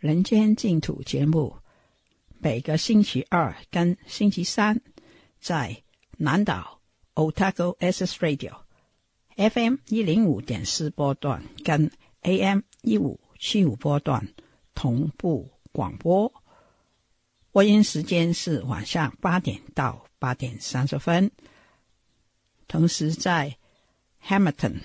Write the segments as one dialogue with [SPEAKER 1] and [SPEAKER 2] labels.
[SPEAKER 1] 人间净土节目，每个星期二跟星期三在南岛 Otago S S Radio F M 一零五点四波段跟 A M 一五七五波段同步广播，播音时间是晚上八点到八点三十分。同时在 Hamilton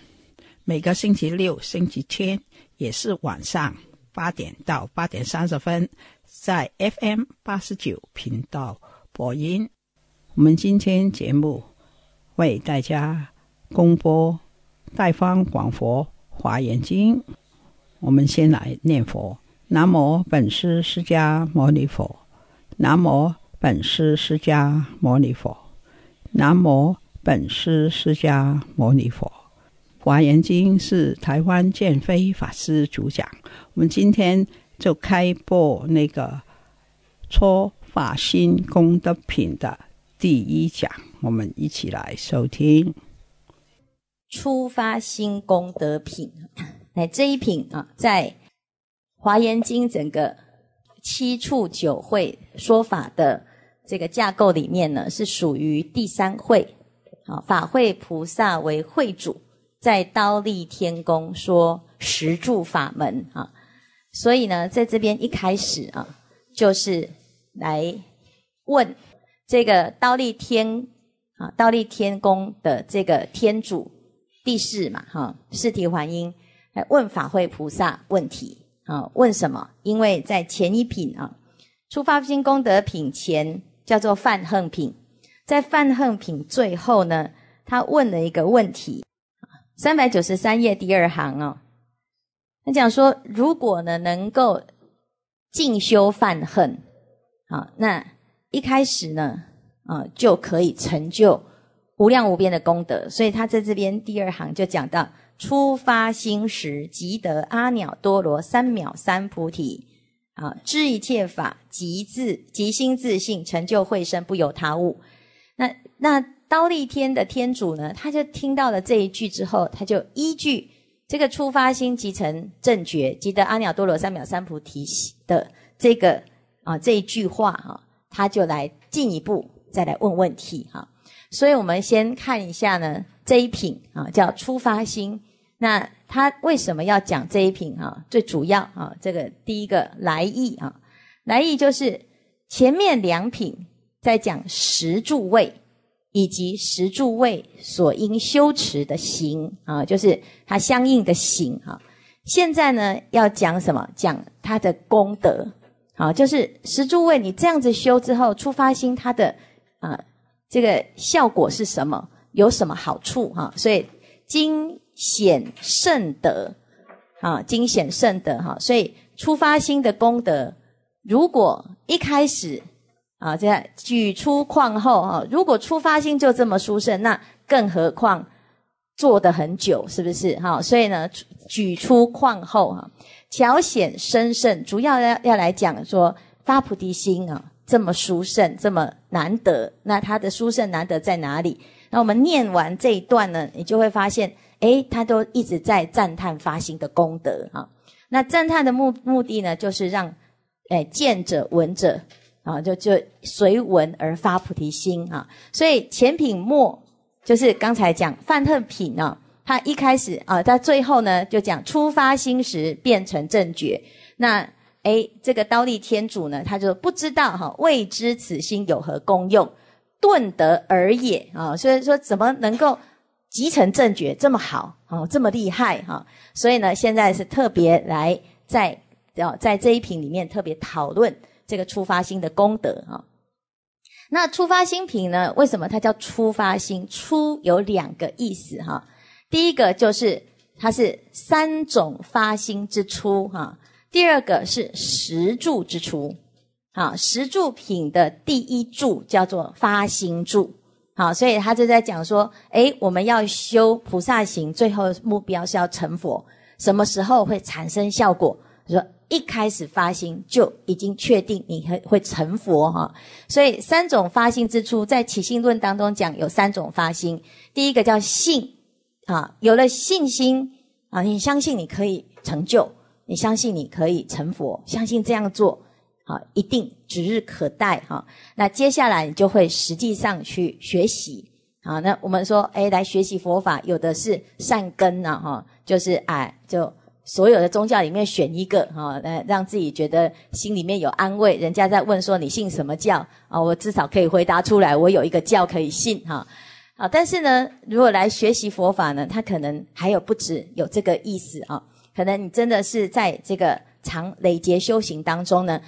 [SPEAKER 1] 每个星期六、星期天也是晚上。八点到八点三十分，在 FM 八十九频道播音。我们今天节目为大家公播《大方广佛华严经》。我们先来念佛：南无本师释迦牟尼佛，南无本师释迦牟尼佛，南无本师释迦牟尼佛。华严经是台湾建飞法师主讲，我们今天就开播那个初法心功德品的第一讲，我们一起来收听。
[SPEAKER 2] 初发心功德品，那这一品啊，在华严经整个七处九会说法的这个架构里面呢，是属于第三会，啊，法会菩萨为会主。在刀立天宫说十住法门啊，所以呢，在这边一开始啊，就是来问这个刀立天啊，刀立天宫的这个天主地势嘛，哈，世提还因来问法会菩萨问题啊，问什么？因为在前一品啊，出发心功德品前叫做犯恨品，在犯恨品最后呢，他问了一个问题。三百九十三页第二行哦，他讲说，如果呢能够进修犯恨，好，那一开始呢，啊就可以成就无量无边的功德。所以他在这边第二行就讲到，初发心时即得阿耨多罗三藐三菩提，啊，知一切法即自即心自性成就慧身，不由他物。那那。刀立天的天主呢，他就听到了这一句之后，他就依据这个出发心即成正觉，即得阿耨多罗三藐三菩提的这个啊这一句话哈，他就来进一步再来问问题哈。所以我们先看一下呢这一品啊叫出发心，那他为什么要讲这一品啊？最主要啊这个第一个来意啊，来意就是前面两品在讲十住位。以及十住位所应修持的行啊，就是它相应的行啊。现在呢，要讲什么？讲它的功德啊，就是十住位你这样子修之后，出发心它的啊这个效果是什么？有什么好处哈？所以惊显胜德啊，惊显胜德哈。所以出发心的功德，如果一开始。啊，现在举出况后哈，如果出发心就这么殊胜，那更何况做的很久，是不是哈？所以呢，举出况后哈，巧显深胜，主要要要来讲说发菩提心啊，这么殊胜，这么难得。那它的殊胜难得在哪里？那我们念完这一段呢，你就会发现，哎，他都一直在赞叹发心的功德啊。那赞叹的目目的呢，就是让诶见者闻者。啊，就就随文而发菩提心啊，所以前品末就是刚才讲犯恨品啊，他一开始啊，在最后呢就讲出发心时变成正觉，那诶，这个刀立天主呢，他就不知道哈，未知此心有何功用，顿得而也啊，所以说怎么能够集成正觉这么好啊，这么厉害哈，所以呢现在是特别来在啊，在这一品里面特别讨论。这个出发心的功德哈，那出发心品呢？为什么它叫出发心？出有两个意思哈，第一个就是它是三种发心之初哈，第二个是十住之初。好，十住品的第一住叫做发心住。好，所以他就在讲说，诶，我们要修菩萨行，最后目标是要成佛，什么时候会产生效果？说。一开始发心就已经确定你会会成佛哈，所以三种发心之初，在起信论当中讲有三种发心，第一个叫信，啊，有了信心啊，你相信你可以成就，你相信你可以成佛，相信这样做啊，一定指日可待哈。那接下来你就会实际上去学习，好，那我们说，哎，来学习佛法，有的是善根呐哈，就是哎就。所有的宗教里面选一个哈，来让自己觉得心里面有安慰。人家在问说你信什么教啊？我至少可以回答出来，我有一个教可以信哈。好，但是呢，如果来学习佛法呢，他可能还有不止有这个意思啊。可能你真的是在这个长累劫修行当中呢，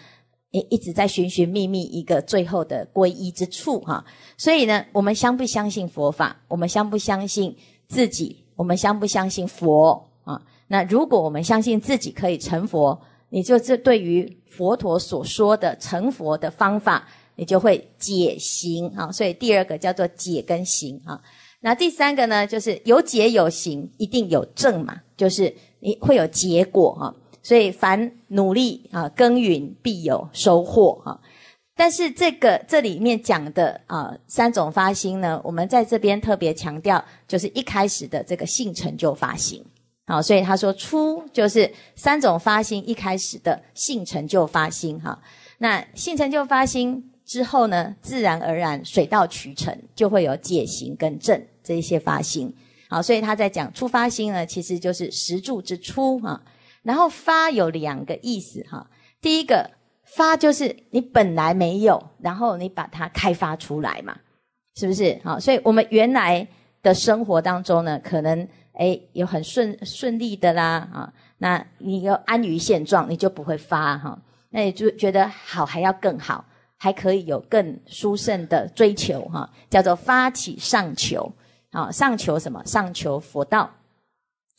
[SPEAKER 2] 一一直在寻寻觅觅一个最后的皈依之处哈。所以呢，我们相不相信佛法？我们相不相信自己？我们相不相信佛啊？那如果我们相信自己可以成佛，你就这对于佛陀所说的成佛的方法，你就会解行啊。所以第二个叫做解跟行啊。那第三个呢，就是有解有行，一定有证嘛，就是你会有结果啊。所以凡努力啊耕耘，必有收获啊。但是这个这里面讲的啊三种发心呢，我们在这边特别强调，就是一开始的这个性成就发心。好，所以他说初就是三种发心，一开始的性成就发心哈。那性成就发心之后呢，自然而然水到渠成，就会有解行跟正这一些发心。好，所以他在讲初发心呢，其实就是实住之初哈。然后发有两个意思哈，第一个发就是你本来没有，然后你把它开发出来嘛，是不是？好，所以我们原来。的生活当中呢，可能哎有很顺顺利的啦啊，那你要安于现状，你就不会发哈，那你就觉得好还要更好，还可以有更殊胜的追求哈，叫做发起上求，啊上求什么？上求佛道，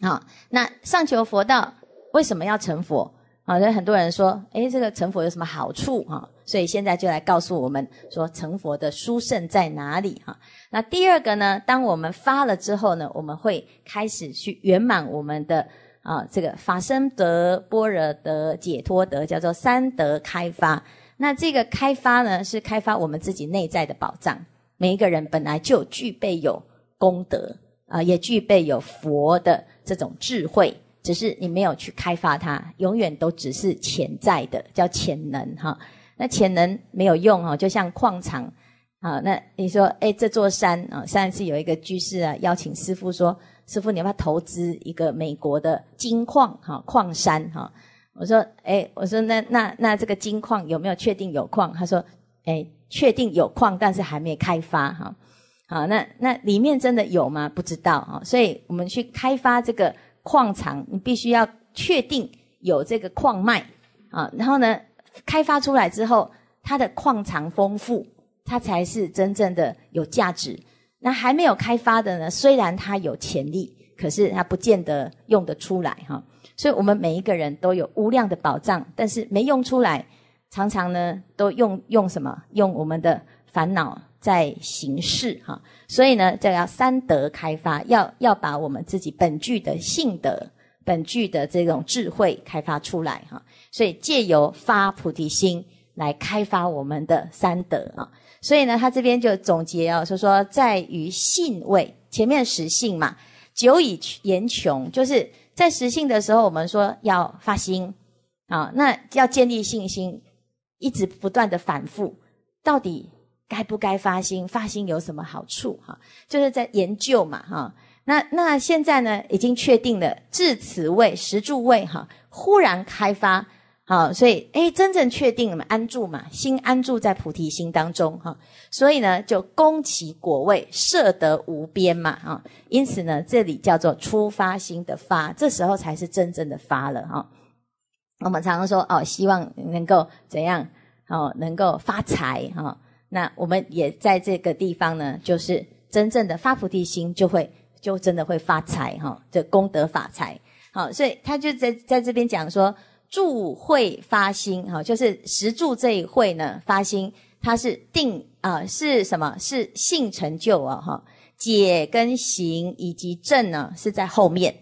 [SPEAKER 2] 啊那上求佛道为什么要成佛？啊，所以很多人说，诶，这个成佛有什么好处啊？所以现在就来告诉我们说，成佛的殊胜在哪里啊？那第二个呢？当我们发了之后呢，我们会开始去圆满我们的啊，这个法身德、般若德、解脱德，叫做三德开发。那这个开发呢，是开发我们自己内在的宝藏。每一个人本来就具备有功德啊，也具备有佛的这种智慧。只是你没有去开发它，永远都只是潜在的，叫潜能哈。那潜能没有用哦，就像矿场啊。那你说，哎，这座山啊，上次有一个居士啊，邀请师傅说，师傅你要不要投资一个美国的金矿哈，矿山哈？我说，哎，我说那那那这个金矿有没有确定有矿？他说，哎，确定有矿，但是还没开发哈。好，那那里面真的有吗？不知道哈，所以我们去开发这个。矿藏，你必须要确定有这个矿脉啊，然后呢，开发出来之后，它的矿藏丰富，它才是真正的有价值。那还没有开发的呢，虽然它有潜力，可是它不见得用得出来哈。所以，我们每一个人都有无量的宝藏，但是没用出来，常常呢都用用什么？用我们的烦恼。在行事哈，所以呢，这要三德开发，要要把我们自己本具的性德、本具的这种智慧开发出来哈。所以借由发菩提心来开发我们的三德啊。所以呢，他这边就总结啊，说说在于信位，前面实性嘛，久以言穷，就是在实性的时候，我们说要发心啊，那要建立信心，一直不断的反复，到底。该不该发心？发心有什么好处？哈，就是在研究嘛，哈。那那现在呢，已经确定了至此位、十住位，哈，忽然开发，好，所以诶，真正确定了嘛，安住嘛，心安住在菩提心当中，哈。所以呢，就功其果位，摄得无边嘛，啊。因此呢，这里叫做初发心的发，这时候才是真正的发了，哈。我们常常说哦，希望能够怎样？哦，能够发财，哈。那我们也在这个地方呢，就是真正的发菩提心，就会就真的会发财哈，这功德发财。好，所以他就在在这边讲说，住会发心哈，就是实住这一会呢发心，它是定啊，是什么？是性成就啊哈，解跟行以及正呢是在后面。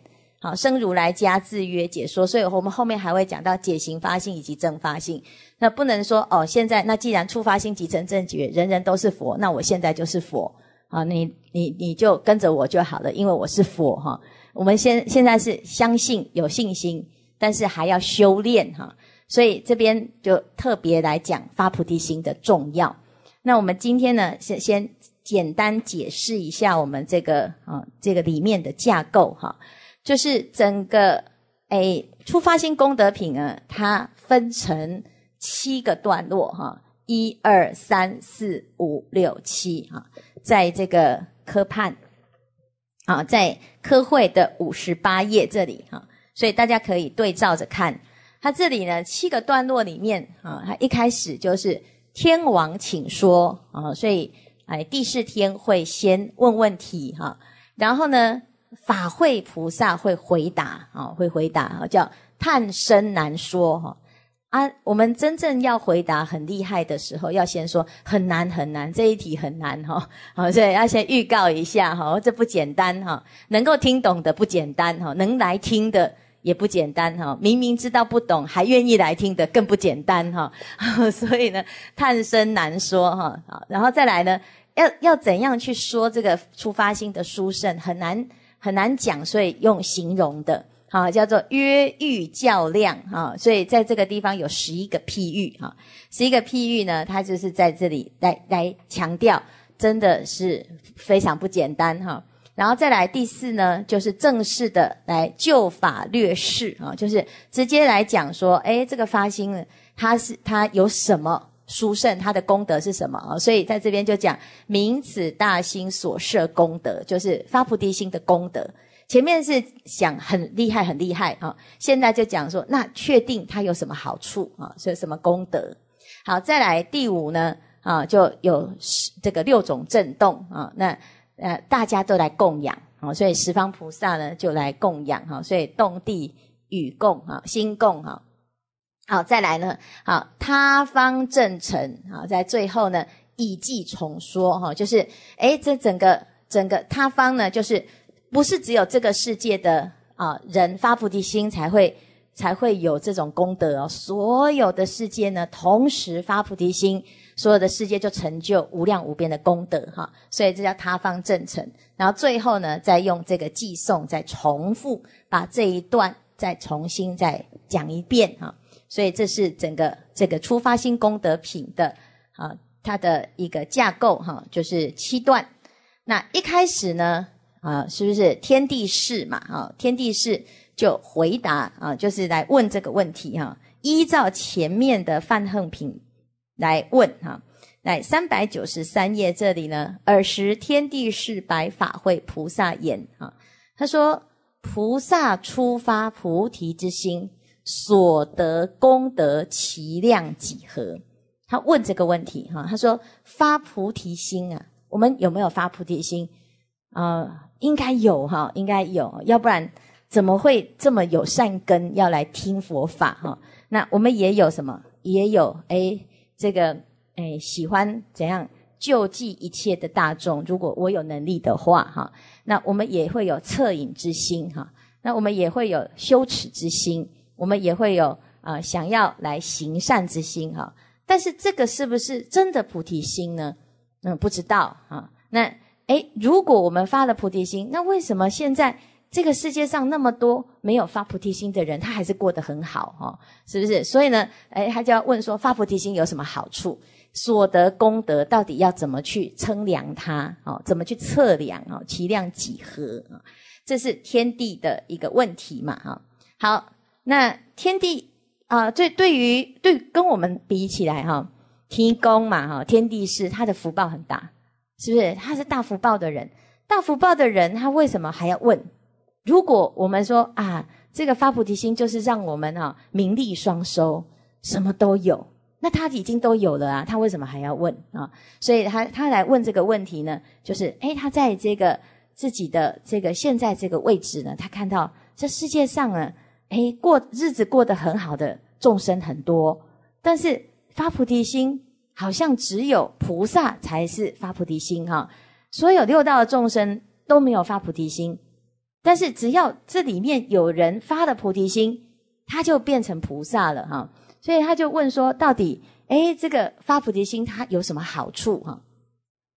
[SPEAKER 2] 好生如来加自约解说，所以我们后面还会讲到解行发性以及正发性。那不能说哦，现在那既然触发性即成正觉，人人都是佛，那我现在就是佛啊！你你你就跟着我就好了，因为我是佛哈。我们现现在是相信有信心，但是还要修炼哈。所以这边就特别来讲发菩提心的重要。那我们今天呢，先先简单解释一下我们这个啊这个里面的架构哈。就是整个诶出发心功德品啊，它分成七个段落哈，一二三四五六七哈，在这个科判啊，在科会的五十八页这里哈，所以大家可以对照着看。它这里呢七个段落里面啊，它一开始就是天王请说啊，所以哎第四天会先问问题哈，然后呢。法会菩萨会回答，啊，会回答，叫叹声难说哈。啊，我们真正要回答很厉害的时候，要先说很难很难，这一题很难哈。好，所以要先预告一下哈，这不简单哈。能够听懂的不简单哈，能来听的也不简单哈。明明知道不懂，还愿意来听的更不简单哈。所以呢，叹声难说哈。好，然后再来呢，要要怎样去说这个出发心的殊胜很难。很难讲，所以用形容的，啊，叫做约喻较量啊。所以在这个地方有十一个譬喻啊，十一个譬喻呢，它就是在这里来来强调，真的是非常不简单哈。然后再来第四呢，就是正式的来就法略事啊，就是直接来讲说，哎，这个发心呢，它是它有什么？殊胜，他的功德是什么啊？所以在这边就讲名此大心所设功德，就是发菩提心的功德。前面是想很厉害，很厉害啊！现在就讲说，那确定它有什么好处啊？所以什么功德？好，再来第五呢啊，就有这个六种震动啊。那呃，大家都来供养啊，所以十方菩萨呢就来供养哈，所以动地与共啊，心共哈。好，再来呢。好，他方正成。好，在最后呢，以计重说哈，就是哎，这整个整个他方呢，就是不是只有这个世界的啊人发菩提心才会才会有这种功德哦。所有的世界呢，同时发菩提心，所有的世界就成就无量无边的功德哈。所以这叫他方正成。然后最后呢，再用这个偈颂再重复，把这一段再重新再讲一遍哈。所以这是整个这个出发心功德品的啊，它的一个架构哈，就是七段。那一开始呢啊，是不是天地事嘛？啊，天地事就回答啊，就是来问这个问题哈，依照前面的犯恨品来问哈。来三百九十三页这里呢，尔时天地士白法会菩萨言啊，他说菩萨出发菩提之心。所得功德其量几何？他问这个问题哈。他说发菩提心啊，我们有没有发菩提心啊？应该有哈，应该有，要不然怎么会这么有善根要来听佛法哈？那我们也有什么？也有诶，这个诶，喜欢怎样救济一切的大众？如果我有能力的话哈，那我们也会有恻隐之心哈，那我们也会有羞耻之心。我们也会有啊，想要来行善之心哈，但是这个是不是真的菩提心呢？嗯，不知道啊。那诶，如果我们发了菩提心，那为什么现在这个世界上那么多没有发菩提心的人，他还是过得很好哈？是不是？所以呢，诶，他就要问说，发菩提心有什么好处？所得功德到底要怎么去称量它？哦，怎么去测量？哦，其量几何啊？这是天地的一个问题嘛？哈，好。那天地啊，这对于对跟我们比起来哈，提供嘛哈，天地是他的福报很大，是不是？他是大福报的人，大福报的人，他为什么还要问？如果我们说啊，这个发菩提心就是让我们哈名利双收，什么都有，那他已经都有了啊，他为什么还要问啊？所以，他他来问这个问题呢，就是诶，他在这个自己的这个现在这个位置呢，他看到这世界上呢。哎，过日子过得很好的众生很多，但是发菩提心好像只有菩萨才是发菩提心哈。所有六道的众生都没有发菩提心，但是只要这里面有人发了菩提心，他就变成菩萨了哈。所以他就问说：到底哎，这个发菩提心它有什么好处哈？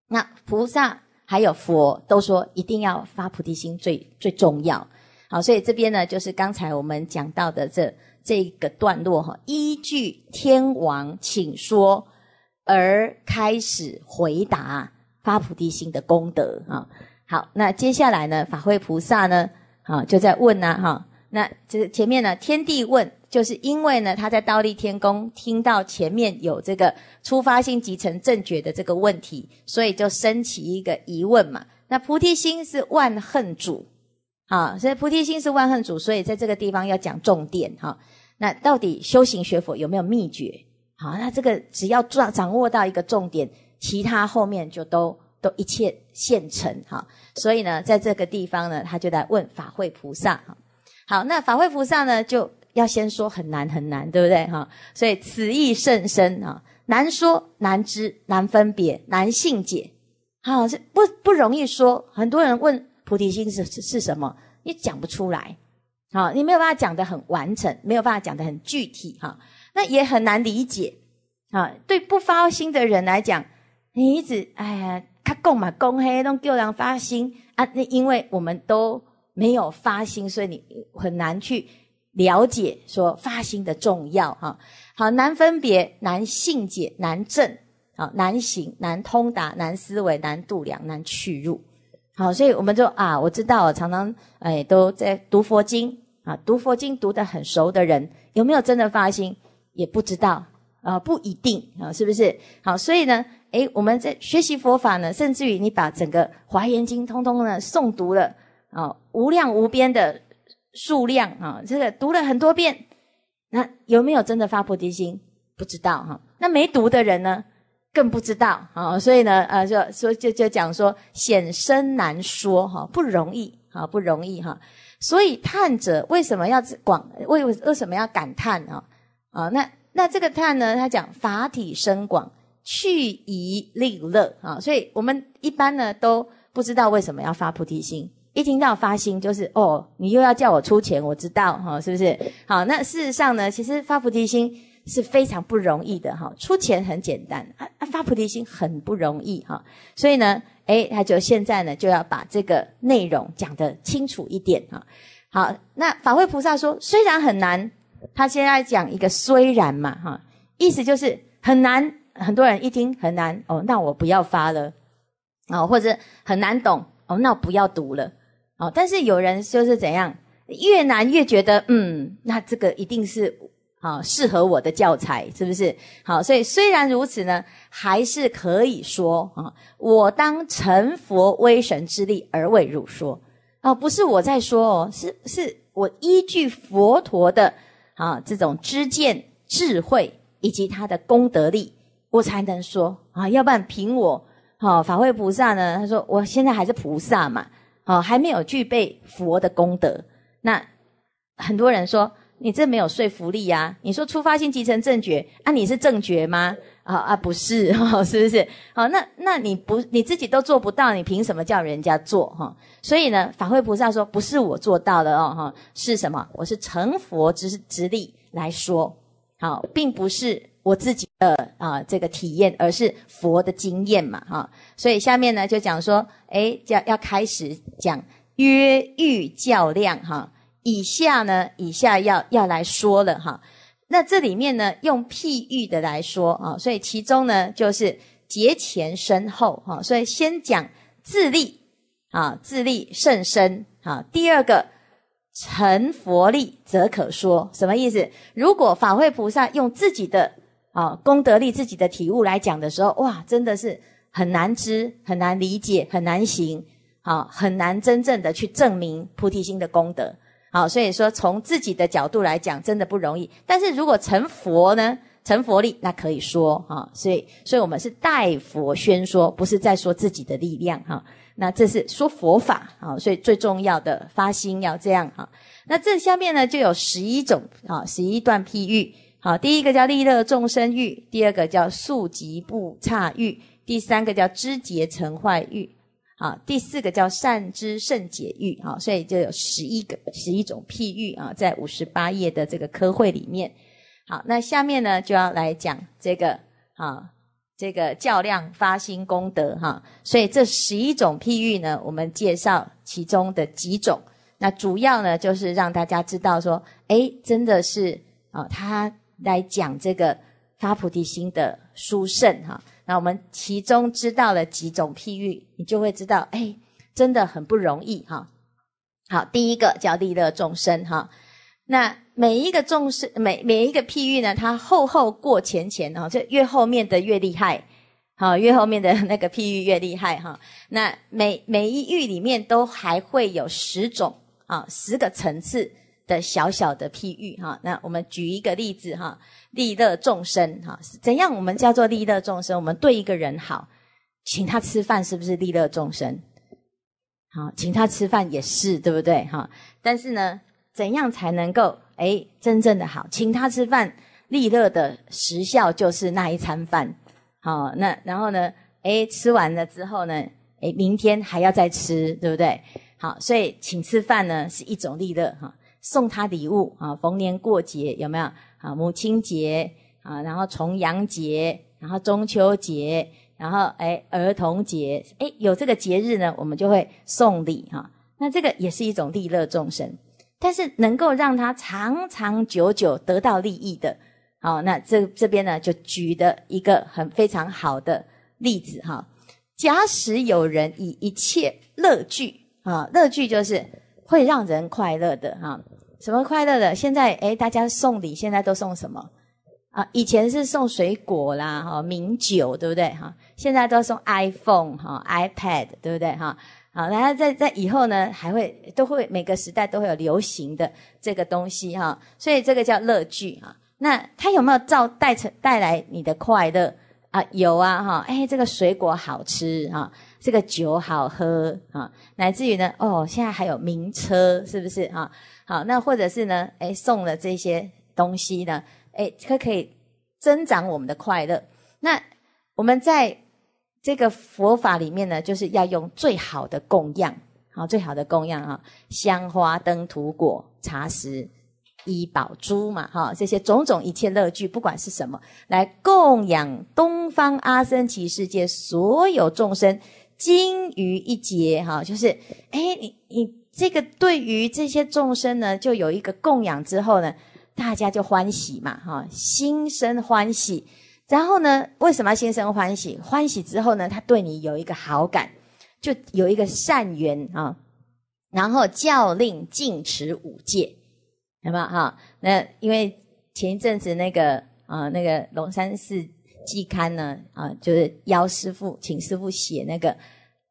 [SPEAKER 2] 那菩萨还有佛都说一定要发菩提心最最重要。好，所以这边呢，就是刚才我们讲到的这这个段落哈，依据天王请说而开始回答发菩提心的功德啊。好，那接下来呢，法会菩萨呢，啊，就在问呢哈，那这前面呢，天地问，就是因为呢，他在倒立天宫听到前面有这个出发性即成正觉的这个问题，所以就升起一个疑问嘛。那菩提心是万恨主。好，所以菩提心是万恨主，所以在这个地方要讲重点哈。那到底修行学佛有没有秘诀？好，那这个只要抓掌握到一个重点，其他后面就都都一切现成哈。所以呢，在这个地方呢，他就来问法会菩萨。好，那法会菩萨呢，就要先说很难很难，对不对哈？所以此意甚深啊，难说难知难分别难信解，好，这不不容易说。很多人问。菩提心是是是什么？你讲不出来，啊，你没有办法讲的很完整，没有办法讲的很具体，哈，那也很难理解，啊，对不发心的人来讲，你一直哎呀，他供嘛供黑，弄丢量发心啊，那因为我们都没有发心，所以你很难去了解说发心的重要，哈，好难分别，难信解，难正，啊，难行，难通达，难思维，难度量，难去入。好，所以我们就啊，我知道，常常哎都在读佛经啊，读佛经读得很熟的人，有没有真的发心也不知道啊，不一定啊，是不是？好，所以呢，哎，我们在学习佛法呢，甚至于你把整个《华严经》通通呢诵读了啊，无量无边的数量啊，这个读了很多遍，那有没有真的发菩提心？不知道哈。那没读的人呢？更不知道啊，所以呢，呃，就说就就讲说显深难说哈，不容易啊，不容易哈。所以叹者为什么要广为为什么要感叹啊？啊，那那这个叹呢，他讲法体深广，去疑利乐啊。所以我们一般呢都不知道为什么要发菩提心，一听到发心就是哦，你又要叫我出钱，我知道哈，是不是？好，那事实上呢，其实发菩提心。是非常不容易的哈，出钱很简单，啊啊发菩提心很不容易哈，所以呢，诶，他就现在呢就要把这个内容讲得清楚一点哈。好，那法会菩萨说，虽然很难，他现在讲一个虽然嘛哈，意思就是很难，很多人一听很难哦，那我不要发了哦，或者很难懂哦，那我不要读了哦。但是有人就是怎样，越难越觉得嗯，那这个一定是。好，适合我的教材是不是？好，所以虽然如此呢，还是可以说啊，我当成佛威神之力而为汝说啊，不是我在说哦，是是我依据佛陀的啊这种知见智慧以及他的功德力，我才能说啊，要不然凭我好法会菩萨呢？他说我现在还是菩萨嘛，哦，还没有具备佛的功德，那很多人说。你这没有说服力呀！你说出发性集成正觉啊，你是正觉吗？啊啊，不是哈，是不是？好，那那你不你自己都做不到，你凭什么叫人家做哈？所以呢，法会菩萨说，不是我做到的哦哈，是什么？我是成佛之之力来说，好，并不是我自己的啊这个体验，而是佛的经验嘛哈。所以下面呢就讲说，哎，要要开始讲约欲较量哈。以下呢，以下要要来说了哈。那这里面呢，用譬喻的来说啊，所以其中呢，就是节前身后哈。所以先讲自立啊，自立甚深啊。第二个成佛力则可说，什么意思？如果法会菩萨用自己的啊功德力、自己的体悟来讲的时候，哇，真的是很难知、很难理解、很难行啊，很难真正的去证明菩提心的功德。好，所以说从自己的角度来讲，真的不容易。但是如果成佛呢，成佛力那可以说啊，所以，所以我们是代佛宣说，不是在说自己的力量哈。那这是说佛法啊，所以最重要的发心要这样哈，那这下面呢就有十一种啊，十一段譬喻。好，第一个叫利乐众生欲，第二个叫速疾不差欲，第三个叫知节成坏欲，好，第四个叫善知胜解欲，好，所以就有十一个十一种譬喻啊，在五十八页的这个科会里面。好，那下面呢就要来讲这个，啊，这个较量发心功德哈，所以这十一种譬喻呢，我们介绍其中的几种，那主要呢就是让大家知道说，哎，真的是啊，他来讲这个发菩提心的殊胜哈。那我们其中知道了几种譬喻，你就会知道，哎，真的很不容易哈。好，第一个叫利乐众生哈。那每一个众生，每每一个譬喻呢，它后后过前前哈，就越后面的越厉害，好，越后面的那个譬喻越厉害哈。那每每一喻里面都还会有十种啊，十个层次。的小小的譬喻哈，那我们举一个例子哈，利乐众生哈，怎样我们叫做利乐众生？我们对一个人好，请他吃饭，是不是利乐众生？好，请他吃饭也是对不对？哈，但是呢，怎样才能够诶真正的好？请他吃饭，利乐的时效就是那一餐饭，好，那然后呢，诶吃完了之后呢，诶明天还要再吃，对不对？好，所以请吃饭呢是一种利乐哈。送他礼物啊，逢年过节有没有啊？母亲节啊，然后重阳节，然后中秋节，然后哎儿童节，哎有这个节日呢，我们就会送礼哈。那这个也是一种利乐众生，但是能够让他长长久久得到利益的，好，那这这边呢就举的一个很非常好的例子哈。假使有人以一切乐具啊，乐具就是。会让人快乐的哈，什么快乐的？现在诶大家送礼现在都送什么啊？以前是送水果啦，哈，名酒对不对哈？现在都送 iPhone 哈，iPad 对不对哈？好，然后在在以后呢，还会都会每个时代都会有流行的这个东西哈，所以这个叫乐具啊。那它有没有造带成带来你的快乐啊？有啊哈，诶这个水果好吃哈。这个酒好喝啊，乃至于呢，哦，现在还有名车，是不是啊？好，那或者是呢，哎，送了这些东西呢，哎，它可以增长我们的快乐。那我们在这个佛法里面呢，就是要用最好的供养，好，最好的供养啊，香花灯、土果、茶食、医宝珠嘛，哈，这些种种一切乐具，不管是什么，来供养东方阿僧祇世界所有众生。精于一节哈，就是哎，你你这个对于这些众生呢，就有一个供养之后呢，大家就欢喜嘛哈，心生欢喜，然后呢，为什么心生欢喜？欢喜之后呢，他对你有一个好感，就有一个善缘啊，然后教令禁持五戒，那么哈？那因为前一阵子那个啊，那个龙山寺。季刊呢啊，就是邀师傅请师傅写那个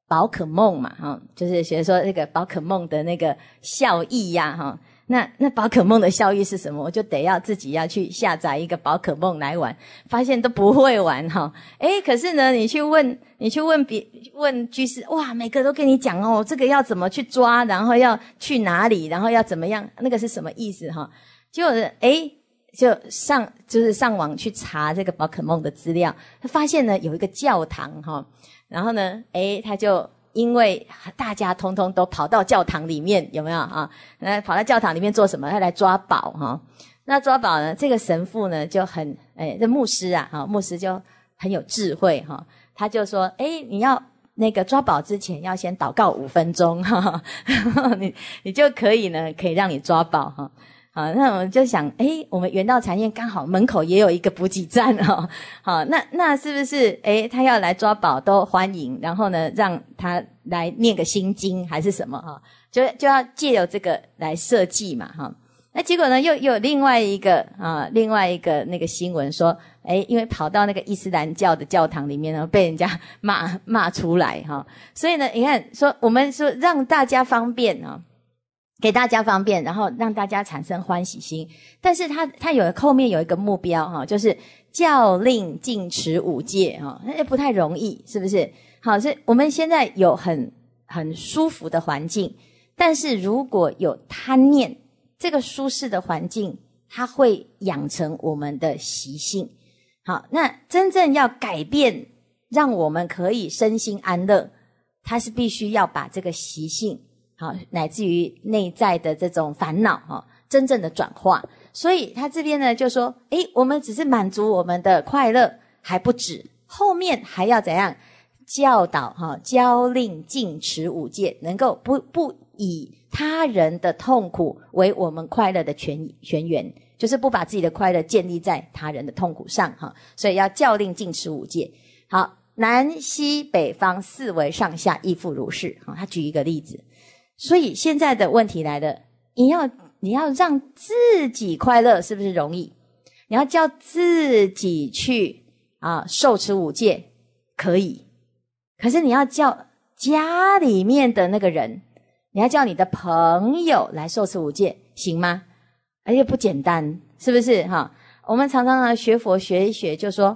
[SPEAKER 2] 宝可梦嘛哈，就是学说那个宝可梦的那个效益呀哈。那那宝可梦的效益是什么？我就得要自己要去下载一个宝可梦来玩，发现都不会玩哈。哎，可是呢，你去问你去问别问居士，哇，每个都跟你讲哦，这个要怎么去抓，然后要去哪里，然后要怎么样，那个是什么意思哈？就哎。就上就是上网去查这个宝可梦的资料，他发现呢有一个教堂哈，然后呢，哎，他就因为大家通通都跑到教堂里面有没有啊？那跑到教堂里面做什么？他来抓宝哈？那抓宝呢？这个神父呢就很哎，这牧师啊哈，牧师就很有智慧哈，他就说，哎，你要那个抓宝之前要先祷告五分钟哈，你你就可以呢，可以让你抓宝哈。啊，那我们就想，哎，我们原道禅院刚好门口也有一个补给站哦，好，那那是不是，哎，他要来抓宝都欢迎，然后呢，让他来念个心经还是什么哈，就就要借由这个来设计嘛哈，那结果呢，又有另外一个啊，另外一个那个新闻说，哎，因为跑到那个伊斯兰教的教堂里面呢，被人家骂骂出来哈，所以呢，你看说我们说让大家方便啊。给大家方便，然后让大家产生欢喜心。但是他他有后面有一个目标哈，就是教令禁持五戒哈，那也不太容易，是不是？好，所以我们现在有很很舒服的环境，但是如果有贪念，这个舒适的环境，它会养成我们的习性。好，那真正要改变，让我们可以身心安乐，它是必须要把这个习性。好，乃至于内在的这种烦恼，哈，真正的转化。所以他这边呢，就说：诶，我们只是满足我们的快乐还不止，后面还要怎样？教导哈，教令禁持五戒，能够不不以他人的痛苦为我们快乐的泉泉源，就是不把自己的快乐建立在他人的痛苦上，哈。所以要教令禁持五戒。好，南西北方四维上下亦复如是。哈，他举一个例子。所以现在的问题来了，你要你要让自己快乐，是不是容易？你要叫自己去啊，受持五戒，可以。可是你要叫家里面的那个人，你要叫你的朋友来受持五戒，行吗？而且不简单，是不是哈？我们常常啊，学佛学一学，就说。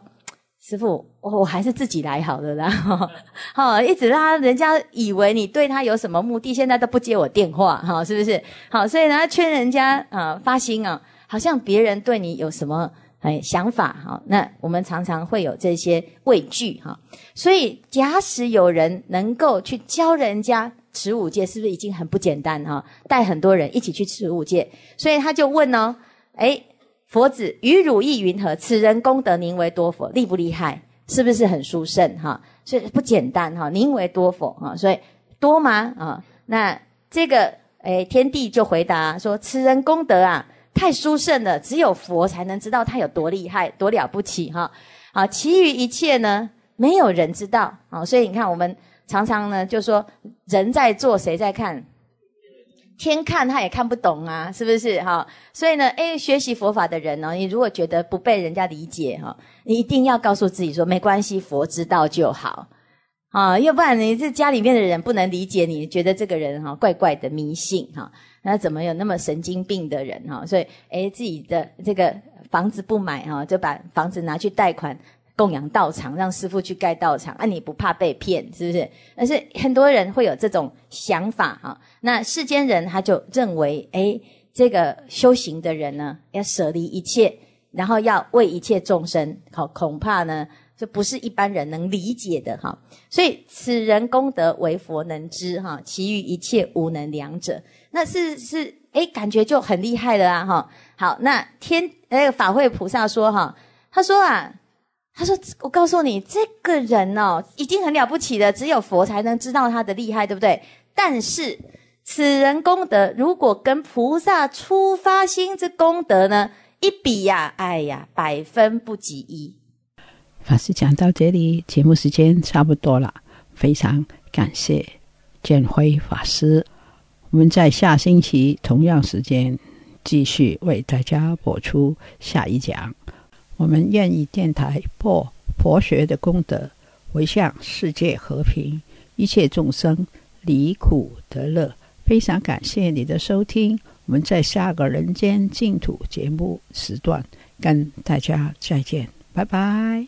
[SPEAKER 2] 师傅，我我还是自己来好了，啦。哈、哦，一直拉人家以为你对他有什么目的，现在都不接我电话，哈，是不是？好，所以呢，劝人家啊，发心啊，好像别人对你有什么哎想法，哈，那我们常常会有这些畏惧，哈。所以，假使有人能够去教人家持五戒，是不是已经很不简单哈？带很多人一起去持五戒，所以他就问呢，哎。佛子与汝意云何？此人功德宁为多佛？厉不厉害？是不是很殊胜哈？所以不简单哈。宁为多佛哈？所以多吗啊？那这个哎，天帝就回答说：此人功德啊，太殊胜了，只有佛才能知道他有多厉害、多了不起哈。好，其余一切呢，没有人知道啊。所以你看，我们常常呢，就说人在做，谁在看？天看他也看不懂啊，是不是哈？所以呢，诶，学习佛法的人哦，你如果觉得不被人家理解哈，你一定要告诉自己说，没关系，佛知道就好啊。要不然你这家里面的人不能理解，你觉得这个人哈怪怪的迷信哈，那怎么有那么神经病的人哈？所以，诶，自己的这个房子不买哈，就把房子拿去贷款。供养道场，让师父去盖道场，啊，你不怕被骗是不是？但是很多人会有这种想法哈。那世间人他就认为，诶，这个修行的人呢，要舍离一切，然后要为一切众生，好，恐怕呢，这不是一般人能理解的哈。所以此人功德为佛能知哈，其余一切无能两者，那是是诶感觉就很厉害了啊哈。好，那天那个法会菩萨说哈，他说啊。他说：“我告诉你，这个人哦，已经很了不起的，只有佛才能知道他的厉害，对不对？但是，此人功德如果跟菩萨出发心之功德呢一比呀，哎呀，百分不及一。”
[SPEAKER 1] 法师讲到这里，节目时间差不多了，非常感谢建辉法师。我们在下星期同样时间继续为大家播出下一讲。我们愿意电台播佛学的功德，回向世界和平，一切众生离苦得乐。非常感谢你的收听，我们在下个人间净土节目时段跟大家再见，拜拜。